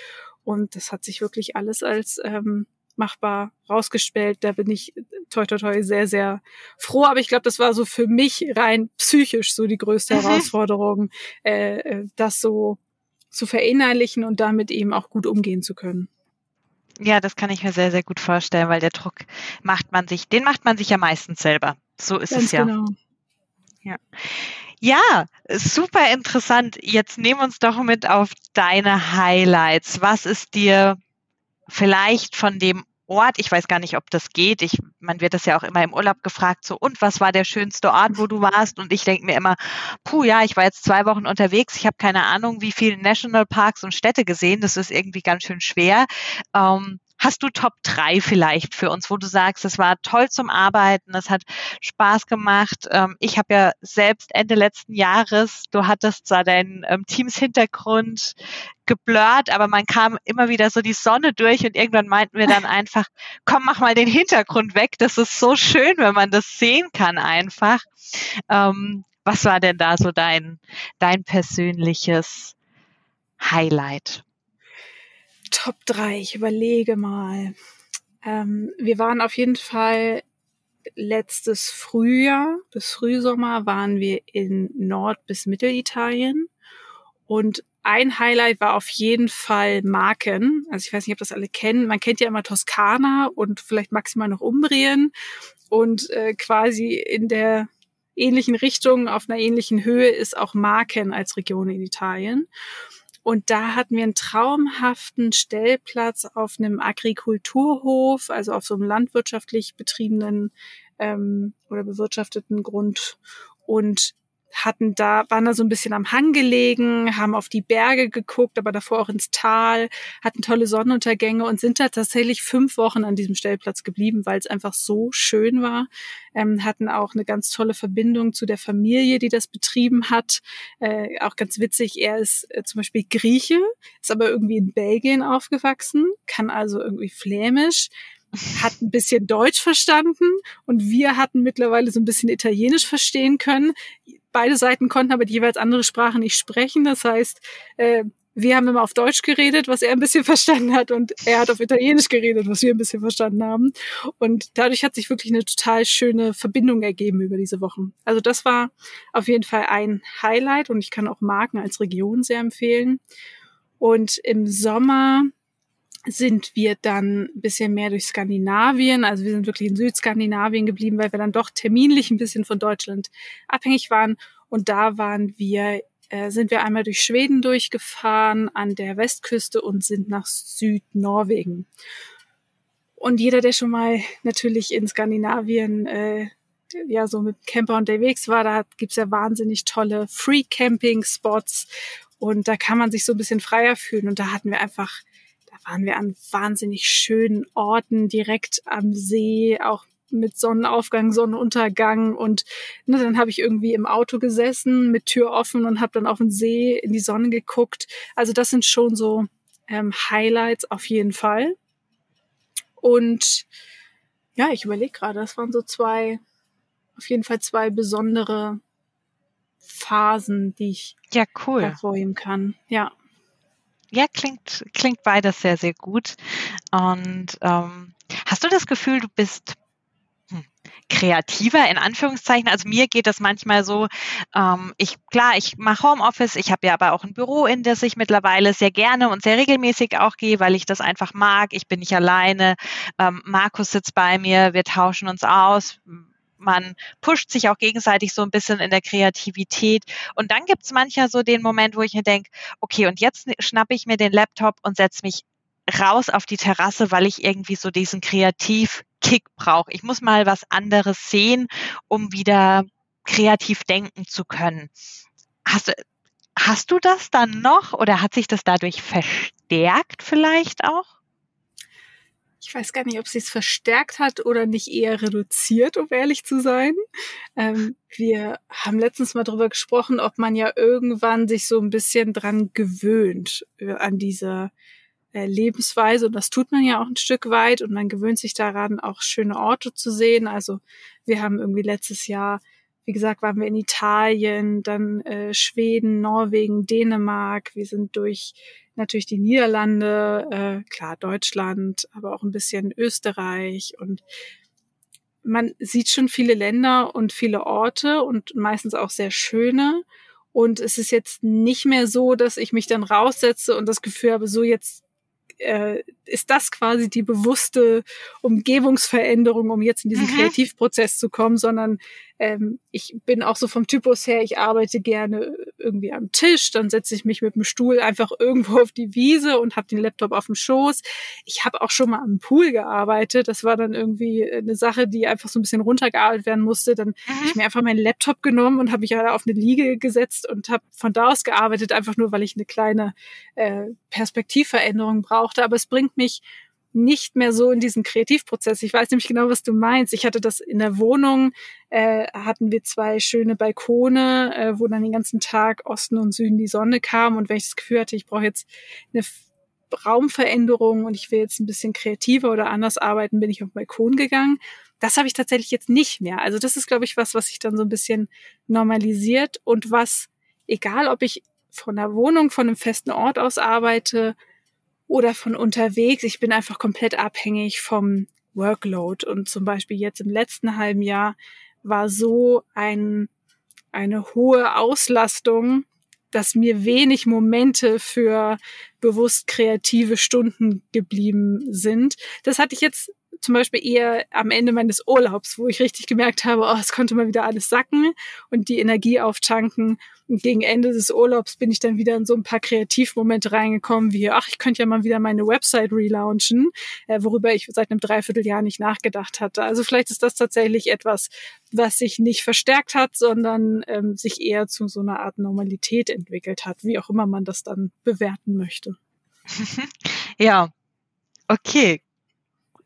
Und das hat sich wirklich alles als ähm, machbar rausgestellt. Da bin ich toi toi toi sehr, sehr froh. Aber ich glaube, das war so für mich rein psychisch so die größte mhm. Herausforderung, äh, äh, das so zu verinnerlichen und damit eben auch gut umgehen zu können. Ja, das kann ich mir sehr, sehr gut vorstellen, weil der Druck macht man sich, den macht man sich ja meistens selber. So ist Ganz es ja. Genau. Ja. Ja, super interessant. Jetzt nehmen uns doch mit auf deine Highlights. Was ist dir vielleicht von dem Ort, ich weiß gar nicht, ob das geht. Ich, man wird das ja auch immer im Urlaub gefragt, so, und was war der schönste Ort, wo du warst? Und ich denke mir immer, puh, ja, ich war jetzt zwei Wochen unterwegs, ich habe keine Ahnung, wie viele Nationalparks und Städte gesehen. Das ist irgendwie ganz schön schwer. Ähm, Hast du Top 3 vielleicht für uns, wo du sagst, es war toll zum Arbeiten, es hat Spaß gemacht. Ähm, ich habe ja selbst Ende letzten Jahres, du hattest zwar deinen ähm, Teams-Hintergrund geblurrt, aber man kam immer wieder so die Sonne durch und irgendwann meinten wir dann einfach, komm, mach mal den Hintergrund weg. Das ist so schön, wenn man das sehen kann einfach. Ähm, was war denn da so dein, dein persönliches Highlight? Top 3, ich überlege mal. Ähm, wir waren auf jeden Fall letztes Frühjahr, bis Frühsommer, waren wir in Nord- bis Mittelitalien. Und ein Highlight war auf jeden Fall Marken. Also ich weiß nicht, ob das alle kennen. Man kennt ja immer Toskana und vielleicht maximal noch Umbrien. Und äh, quasi in der ähnlichen Richtung, auf einer ähnlichen Höhe ist auch Marken als Region in Italien. Und da hatten wir einen traumhaften Stellplatz auf einem Agrikulturhof, also auf so einem landwirtschaftlich betriebenen ähm, oder bewirtschafteten Grund. Und hatten da, waren da so ein bisschen am Hang gelegen, haben auf die Berge geguckt, aber davor auch ins Tal, hatten tolle Sonnenuntergänge und sind da tatsächlich fünf Wochen an diesem Stellplatz geblieben, weil es einfach so schön war. Ähm, hatten auch eine ganz tolle Verbindung zu der Familie, die das betrieben hat. Äh, auch ganz witzig, er ist äh, zum Beispiel Grieche, ist aber irgendwie in Belgien aufgewachsen, kann also irgendwie Flämisch hat ein bisschen Deutsch verstanden und wir hatten mittlerweile so ein bisschen Italienisch verstehen können. Beide Seiten konnten aber die jeweils andere Sprache nicht sprechen. Das heißt, äh, wir haben immer auf Deutsch geredet, was er ein bisschen verstanden hat, und er hat auf Italienisch geredet, was wir ein bisschen verstanden haben. Und dadurch hat sich wirklich eine total schöne Verbindung ergeben über diese Wochen. Also das war auf jeden Fall ein Highlight und ich kann auch Marken als Region sehr empfehlen. Und im Sommer sind wir dann ein bisschen mehr durch Skandinavien. Also wir sind wirklich in Südskandinavien geblieben, weil wir dann doch terminlich ein bisschen von Deutschland abhängig waren. Und da waren wir, äh, sind wir einmal durch Schweden durchgefahren an der Westküste und sind nach Südnorwegen. Und jeder, der schon mal natürlich in Skandinavien äh, ja so mit Camper unterwegs war, da gibt's ja wahnsinnig tolle Free-Camping-Spots und da kann man sich so ein bisschen freier fühlen. Und da hatten wir einfach waren wir an wahnsinnig schönen Orten direkt am See, auch mit Sonnenaufgang, Sonnenuntergang und ne, dann habe ich irgendwie im Auto gesessen mit Tür offen und habe dann auf den See in die Sonne geguckt. Also das sind schon so ähm, Highlights auf jeden Fall. Und ja, ich überlege gerade, das waren so zwei, auf jeden Fall zwei besondere Phasen, die ich ja, cool. hervorheben kann. Ja ja, klingt, klingt beides sehr, sehr gut. Und ähm, hast du das Gefühl, du bist hm, kreativer in Anführungszeichen. Also mir geht das manchmal so, ähm, ich klar, ich mache Homeoffice, ich habe ja aber auch ein Büro, in das ich mittlerweile sehr gerne und sehr regelmäßig auch gehe, weil ich das einfach mag. Ich bin nicht alleine. Ähm, Markus sitzt bei mir, wir tauschen uns aus man pusht sich auch gegenseitig so ein bisschen in der Kreativität. Und dann gibt's mancher so den Moment, wo ich mir denke, okay, und jetzt schnappe ich mir den Laptop und setze mich raus auf die Terrasse, weil ich irgendwie so diesen Kreativkick brauche. Ich muss mal was anderes sehen, um wieder kreativ denken zu können. Hast du, hast du das dann noch oder hat sich das dadurch verstärkt vielleicht auch? Ich weiß gar nicht, ob sie es verstärkt hat oder nicht eher reduziert, um ehrlich zu sein. Ähm, wir haben letztens mal darüber gesprochen, ob man ja irgendwann sich so ein bisschen dran gewöhnt äh, an diese äh, Lebensweise. Und das tut man ja auch ein Stück weit und man gewöhnt sich daran, auch schöne Orte zu sehen. Also wir haben irgendwie letztes Jahr wie gesagt, waren wir in Italien, dann äh, Schweden, Norwegen, Dänemark. Wir sind durch natürlich die Niederlande, äh, klar Deutschland, aber auch ein bisschen Österreich und man sieht schon viele Länder und viele Orte und meistens auch sehr schöne. Und es ist jetzt nicht mehr so, dass ich mich dann raussetze und das Gefühl habe, so jetzt äh, ist das quasi die bewusste Umgebungsveränderung, um jetzt in diesen mhm. Kreativprozess zu kommen, sondern ähm, ich bin auch so vom Typus her, ich arbeite gerne irgendwie am Tisch, dann setze ich mich mit dem Stuhl einfach irgendwo auf die Wiese und habe den Laptop auf dem Schoß. Ich habe auch schon mal am Pool gearbeitet. Das war dann irgendwie eine Sache, die einfach so ein bisschen runtergearbeitet werden musste. Dann mhm. habe ich mir einfach meinen Laptop genommen und habe mich auf eine Liege gesetzt und habe von da aus gearbeitet, einfach nur, weil ich eine kleine äh, Perspektivveränderung brauchte. Aber es bringt mich nicht mehr so in diesen Kreativprozess. Ich weiß nämlich genau, was du meinst. Ich hatte das in der Wohnung, äh, hatten wir zwei schöne Balkone, äh, wo dann den ganzen Tag Osten und Süden die Sonne kam. Und wenn ich das Gefühl hatte, ich brauche jetzt eine Raumveränderung und ich will jetzt ein bisschen kreativer oder anders arbeiten, bin ich auf den Balkon gegangen. Das habe ich tatsächlich jetzt nicht mehr. Also das ist, glaube ich, was, was sich dann so ein bisschen normalisiert und was, egal ob ich von der Wohnung, von einem festen Ort aus arbeite oder von unterwegs. Ich bin einfach komplett abhängig vom Workload. Und zum Beispiel jetzt im letzten halben Jahr war so ein, eine hohe Auslastung, dass mir wenig Momente für bewusst kreative Stunden geblieben sind. Das hatte ich jetzt zum Beispiel eher am Ende meines Urlaubs, wo ich richtig gemerkt habe, oh, es konnte mal wieder alles sacken und die Energie auftanken. Und gegen Ende des Urlaubs bin ich dann wieder in so ein paar Kreativmomente reingekommen, wie, ach, ich könnte ja mal wieder meine Website relaunchen, äh, worüber ich seit einem Dreivierteljahr nicht nachgedacht hatte. Also vielleicht ist das tatsächlich etwas, was sich nicht verstärkt hat, sondern ähm, sich eher zu so einer Art Normalität entwickelt hat, wie auch immer man das dann bewerten möchte. ja, okay,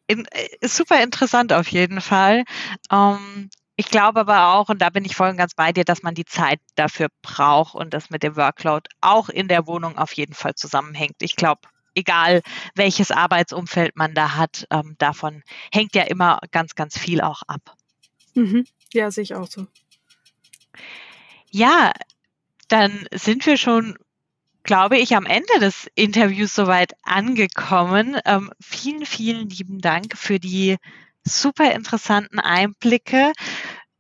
in, äh, ist super interessant auf jeden Fall. Ähm, ich glaube aber auch, und da bin ich voll und ganz bei dir, dass man die Zeit dafür braucht und das mit dem Workload auch in der Wohnung auf jeden Fall zusammenhängt. Ich glaube, egal welches Arbeitsumfeld man da hat, ähm, davon hängt ja immer ganz, ganz viel auch ab. Mhm. Ja, sehe ich auch so. Ja, dann sind wir schon glaube ich, am Ende des Interviews soweit angekommen. Ähm, vielen, vielen lieben Dank für die super interessanten Einblicke.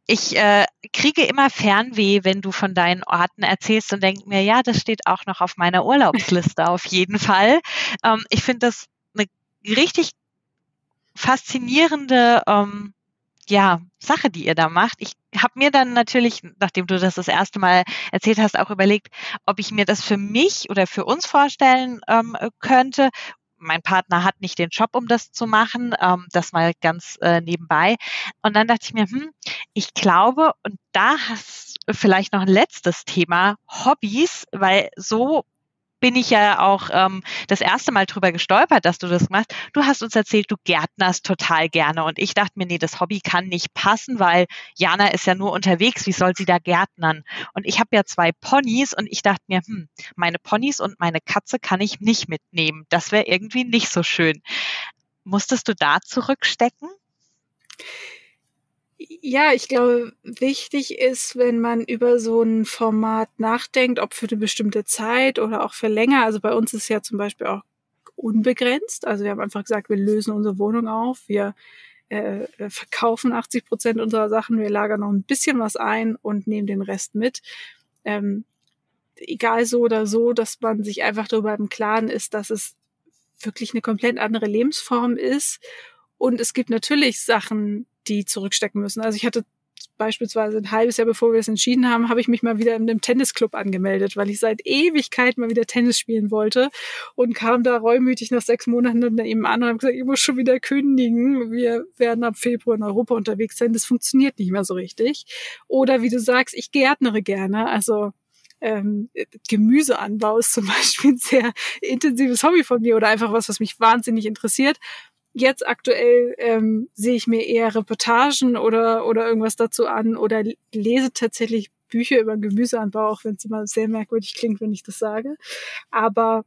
Ich äh, kriege immer Fernweh, wenn du von deinen Orten erzählst und denke mir, ja, das steht auch noch auf meiner Urlaubsliste auf jeden Fall. Ähm, ich finde das eine richtig faszinierende ähm, ja, Sache, die ihr da macht. Ich habe mir dann natürlich, nachdem du das das erste Mal erzählt hast, auch überlegt, ob ich mir das für mich oder für uns vorstellen ähm, könnte. Mein Partner hat nicht den Job, um das zu machen, ähm, das mal ganz äh, nebenbei. Und dann dachte ich mir, hm, ich glaube, und da hast vielleicht noch ein letztes Thema, Hobbys, weil so bin ich ja auch ähm, das erste Mal drüber gestolpert, dass du das machst. Du hast uns erzählt, du gärtnerst total gerne. Und ich dachte mir, nee, das Hobby kann nicht passen, weil Jana ist ja nur unterwegs. Wie soll sie da gärtnern? Und ich habe ja zwei Ponys und ich dachte mir, hm, meine Ponys und meine Katze kann ich nicht mitnehmen. Das wäre irgendwie nicht so schön. Musstest du da zurückstecken? Ja, ich glaube, wichtig ist, wenn man über so ein Format nachdenkt, ob für eine bestimmte Zeit oder auch für länger. Also bei uns ist ja zum Beispiel auch unbegrenzt. Also wir haben einfach gesagt, wir lösen unsere Wohnung auf, wir äh, verkaufen 80 Prozent unserer Sachen, wir lagern noch ein bisschen was ein und nehmen den Rest mit. Ähm, egal so oder so, dass man sich einfach darüber im Klaren ist, dass es wirklich eine komplett andere Lebensform ist. Und es gibt natürlich Sachen, die zurückstecken müssen. Also ich hatte beispielsweise ein halbes Jahr bevor wir es entschieden haben, habe ich mich mal wieder in einem Tennisclub angemeldet, weil ich seit Ewigkeit mal wieder Tennis spielen wollte und kam da reumütig nach sechs Monaten dann eben an und habe gesagt, ich muss schon wieder kündigen. Wir werden ab Februar in Europa unterwegs sein. Das funktioniert nicht mehr so richtig. Oder wie du sagst, ich gärtnere gerne. Also ähm, Gemüseanbau ist zum Beispiel ein sehr intensives Hobby von mir oder einfach was, was mich wahnsinnig interessiert. Jetzt aktuell ähm, sehe ich mir eher Reportagen oder, oder irgendwas dazu an oder lese tatsächlich Bücher über Gemüseanbau, auch wenn es immer sehr merkwürdig klingt, wenn ich das sage. Aber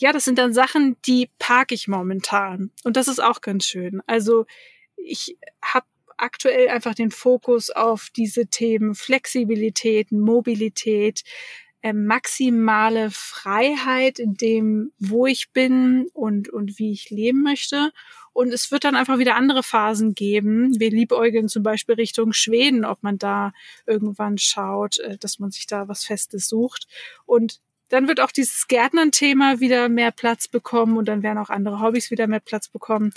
ja, das sind dann Sachen, die parke ich momentan. Und das ist auch ganz schön. Also ich habe aktuell einfach den Fokus auf diese Themen Flexibilität, Mobilität, äh, maximale Freiheit in dem, wo ich bin und, und wie ich leben möchte. Und es wird dann einfach wieder andere Phasen geben. Wir liebäugeln zum Beispiel Richtung Schweden, ob man da irgendwann schaut, äh, dass man sich da was Festes sucht. Und dann wird auch dieses Gärtnern-Thema wieder mehr Platz bekommen und dann werden auch andere Hobbys wieder mehr Platz bekommen.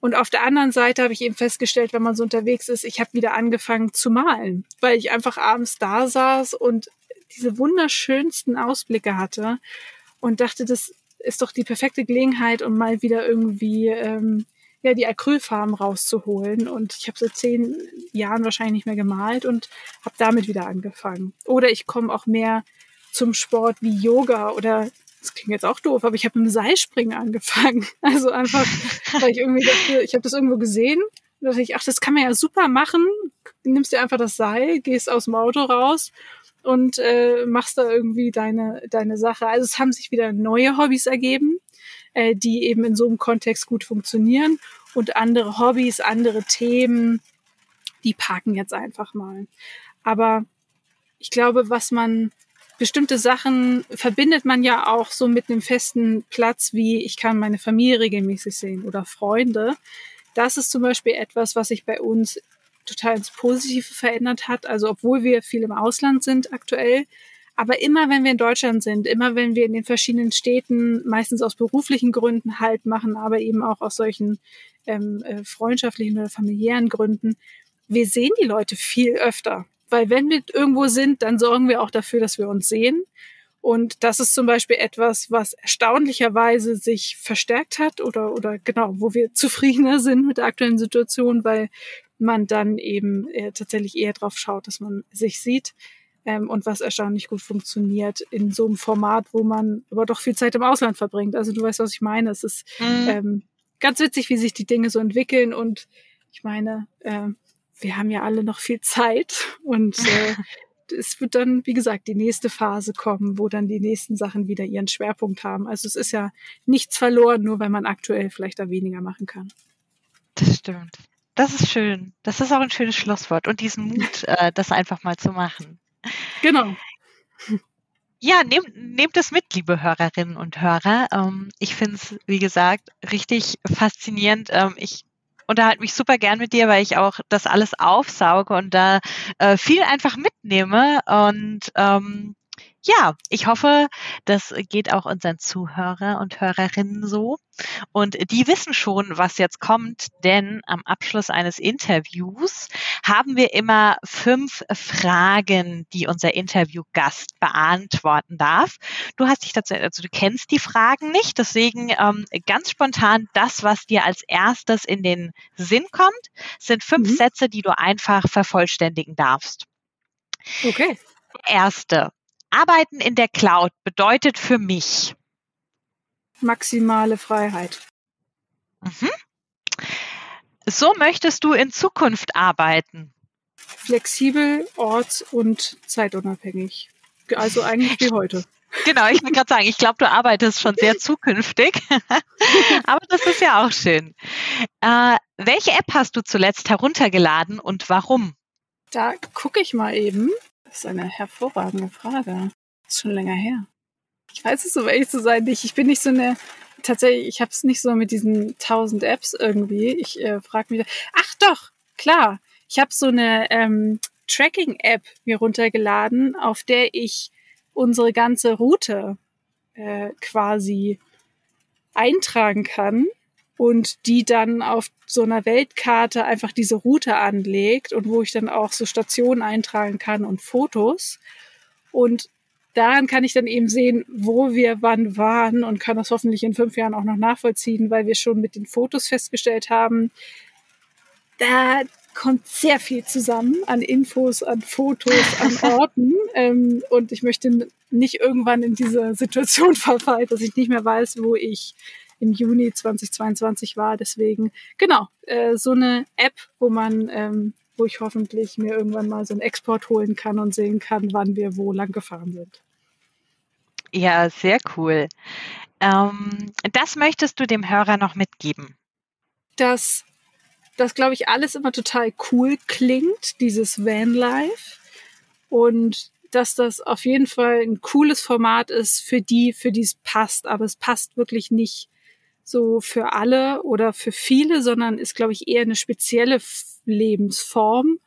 Und auf der anderen Seite habe ich eben festgestellt, wenn man so unterwegs ist, ich habe wieder angefangen zu malen, weil ich einfach abends da saß und diese wunderschönsten Ausblicke hatte und dachte, das ist doch die perfekte Gelegenheit, um mal wieder irgendwie ähm, ja die Acrylfarben rauszuholen. Und ich habe seit zehn Jahren wahrscheinlich nicht mehr gemalt und habe damit wieder angefangen. Oder ich komme auch mehr zum Sport wie Yoga oder das klingt jetzt auch doof, aber ich habe mit dem Seilspringen angefangen. Also einfach, weil ich irgendwie dachte, ich habe das irgendwo gesehen. Da dachte ich, ach, das kann man ja super machen. Nimmst dir einfach das Seil, gehst aus dem Auto raus und äh, machst da irgendwie deine, deine Sache. Also es haben sich wieder neue Hobbys ergeben, äh, die eben in so einem Kontext gut funktionieren und andere Hobbys, andere Themen, die parken jetzt einfach mal. Aber ich glaube, was man bestimmte Sachen verbindet man ja auch so mit einem festen Platz, wie ich kann meine Familie regelmäßig sehen oder Freunde. Das ist zum Beispiel etwas, was sich bei uns total ins Positive verändert hat. Also obwohl wir viel im Ausland sind aktuell, Aber immer wenn wir in Deutschland sind, immer wenn wir in den verschiedenen Städten, meistens aus beruflichen Gründen halt machen, aber eben auch aus solchen ähm, äh, freundschaftlichen oder familiären Gründen, wir sehen die Leute viel öfter. Weil wenn wir irgendwo sind, dann sorgen wir auch dafür, dass wir uns sehen. Und das ist zum Beispiel etwas, was erstaunlicherweise sich verstärkt hat oder, oder genau, wo wir zufriedener sind mit der aktuellen Situation, weil man dann eben äh, tatsächlich eher drauf schaut, dass man sich sieht ähm, und was erstaunlich gut funktioniert in so einem Format, wo man aber doch viel Zeit im Ausland verbringt. Also du weißt, was ich meine. Es ist mhm. ähm, ganz witzig, wie sich die Dinge so entwickeln und ich meine, äh, wir haben ja alle noch viel Zeit und äh, es wird dann, wie gesagt, die nächste Phase kommen, wo dann die nächsten Sachen wieder ihren Schwerpunkt haben. Also es ist ja nichts verloren, nur weil man aktuell vielleicht da weniger machen kann. Das stimmt. Das ist schön. Das ist auch ein schönes Schlusswort und diesen Mut, äh, das einfach mal zu machen. Genau. Ja, nehmt, nehmt es mit, liebe Hörerinnen und Hörer. Ähm, ich finde es, wie gesagt, richtig faszinierend. Ähm, ich unterhalte mich super gern mit dir, weil ich auch das alles aufsauge und da äh, viel einfach mitnehme. Und ähm, ja, ich hoffe, das geht auch unseren Zuhörer und Hörerinnen so. Und die wissen schon, was jetzt kommt, denn am Abschluss eines Interviews haben wir immer fünf Fragen, die unser Interviewgast beantworten darf. Du hast dich dazu, also du kennst die Fragen nicht, deswegen ähm, ganz spontan das, was dir als erstes in den Sinn kommt, sind fünf mhm. Sätze, die du einfach vervollständigen darfst. Okay. Erste. Arbeiten in der Cloud bedeutet für mich maximale Freiheit. Mhm. So möchtest du in Zukunft arbeiten? Flexibel, orts- und zeitunabhängig. Also eigentlich wie heute. Genau, ich will gerade sagen, ich glaube, du arbeitest schon sehr zukünftig. Aber das ist ja auch schön. Äh, welche App hast du zuletzt heruntergeladen und warum? Da gucke ich mal eben. Das ist eine hervorragende Frage. Das ist schon länger her. Ich weiß es, um ehrlich zu sein, nicht. Ich bin nicht so eine, tatsächlich, ich habe es nicht so mit diesen tausend Apps irgendwie. Ich äh, frage mich, ach doch, klar. Ich habe so eine ähm, Tracking-App mir runtergeladen, auf der ich unsere ganze Route äh, quasi eintragen kann und die dann auf so einer Weltkarte einfach diese Route anlegt und wo ich dann auch so Stationen eintragen kann und Fotos. Und daran kann ich dann eben sehen, wo wir wann waren und kann das hoffentlich in fünf Jahren auch noch nachvollziehen, weil wir schon mit den Fotos festgestellt haben, da kommt sehr viel zusammen an Infos, an Fotos, an Orten. ähm, und ich möchte nicht irgendwann in diese Situation verfallen, dass ich nicht mehr weiß, wo ich im Juni 2022 war. Deswegen, genau, äh, so eine App, wo man, ähm, wo ich hoffentlich mir irgendwann mal so einen Export holen kann und sehen kann, wann wir wo lang gefahren sind. Ja, sehr cool. Ähm, das möchtest du dem Hörer noch mitgeben? Dass das, glaube ich, alles immer total cool klingt, dieses Vanlife. Und dass das auf jeden Fall ein cooles Format ist für die, für die es passt. Aber es passt wirklich nicht so für alle oder für viele, sondern ist, glaube ich, eher eine spezielle Lebensform.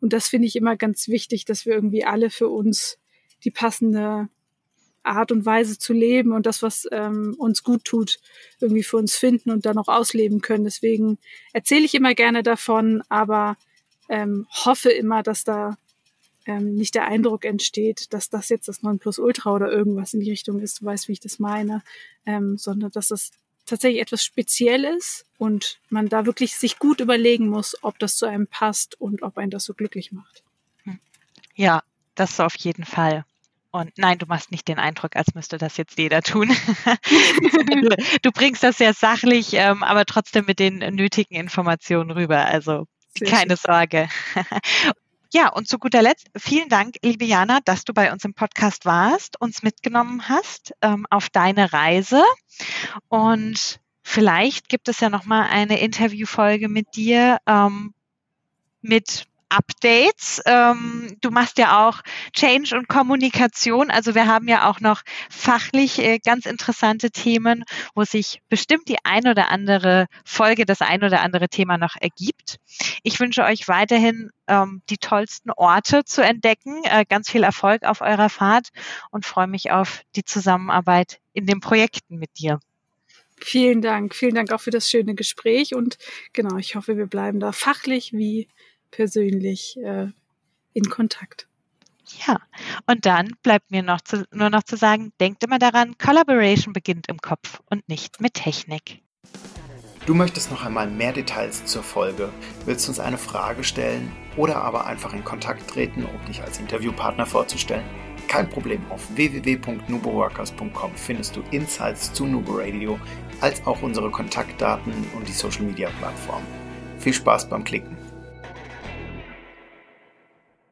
Und das finde ich immer ganz wichtig, dass wir irgendwie alle für uns die passende Art und Weise zu leben und das, was ähm, uns gut tut, irgendwie für uns finden und dann auch ausleben können. Deswegen erzähle ich immer gerne davon, aber ähm, hoffe immer, dass da ähm, nicht der Eindruck entsteht, dass das jetzt das Nonplusultra oder irgendwas in die Richtung ist, du weißt, wie ich das meine, ähm, sondern dass das tatsächlich etwas Spezielles und man da wirklich sich gut überlegen muss, ob das zu einem passt und ob einen das so glücklich macht. Hm. Ja, das auf jeden Fall. Und nein, du machst nicht den Eindruck, als müsste das jetzt jeder tun. du, bringst das sehr sachlich, ähm, aber trotzdem mit den nötigen Informationen rüber. Also keine. Sorge. Ja, und zu guter Letzt, vielen Dank, liebe Jana, dass du bei uns im Podcast warst, uns mitgenommen hast ähm, auf deine Reise. Und vielleicht gibt es ja noch mal eine Interviewfolge mit dir ähm, mit Updates. Ähm, du machst ja auch Change und Kommunikation. Also wir haben ja auch noch fachlich äh, ganz interessante Themen, wo sich bestimmt die ein oder andere Folge, das ein oder andere Thema noch ergibt. Ich wünsche euch weiterhin ähm, die tollsten Orte zu entdecken, äh, ganz viel Erfolg auf eurer Fahrt und freue mich auf die Zusammenarbeit in den Projekten mit dir. Vielen Dank, vielen Dank auch für das schöne Gespräch und genau, ich hoffe, wir bleiben da fachlich wie persönlich äh, in Kontakt. Ja, und dann bleibt mir noch zu, nur noch zu sagen, denkt immer daran, Collaboration beginnt im Kopf und nicht mit Technik. Du möchtest noch einmal mehr Details zur Folge, willst uns eine Frage stellen oder aber einfach in Kontakt treten, um dich als Interviewpartner vorzustellen? Kein Problem, auf www.nuboworkers.com findest du Insights zu Nubo Radio, als auch unsere Kontaktdaten und die Social Media Plattform. Viel Spaß beim Klicken!